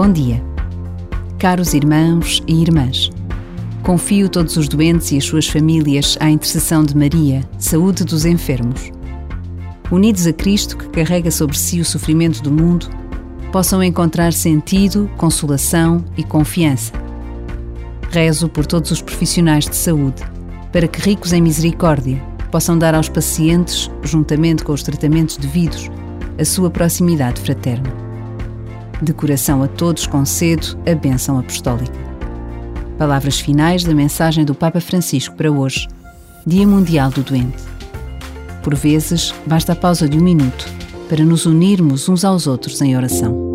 Bom dia. Caros irmãos e irmãs, confio todos os doentes e as suas famílias à intercessão de Maria, saúde dos enfermos. Unidos a Cristo que carrega sobre si o sofrimento do mundo, possam encontrar sentido, consolação e confiança. Rezo por todos os profissionais de saúde, para que, ricos em misericórdia, possam dar aos pacientes, juntamente com os tratamentos devidos, a sua proximidade fraterna. De coração a todos concedo a bênção apostólica. Palavras finais da mensagem do Papa Francisco para hoje, Dia Mundial do Doente. Por vezes, basta a pausa de um minuto para nos unirmos uns aos outros em oração.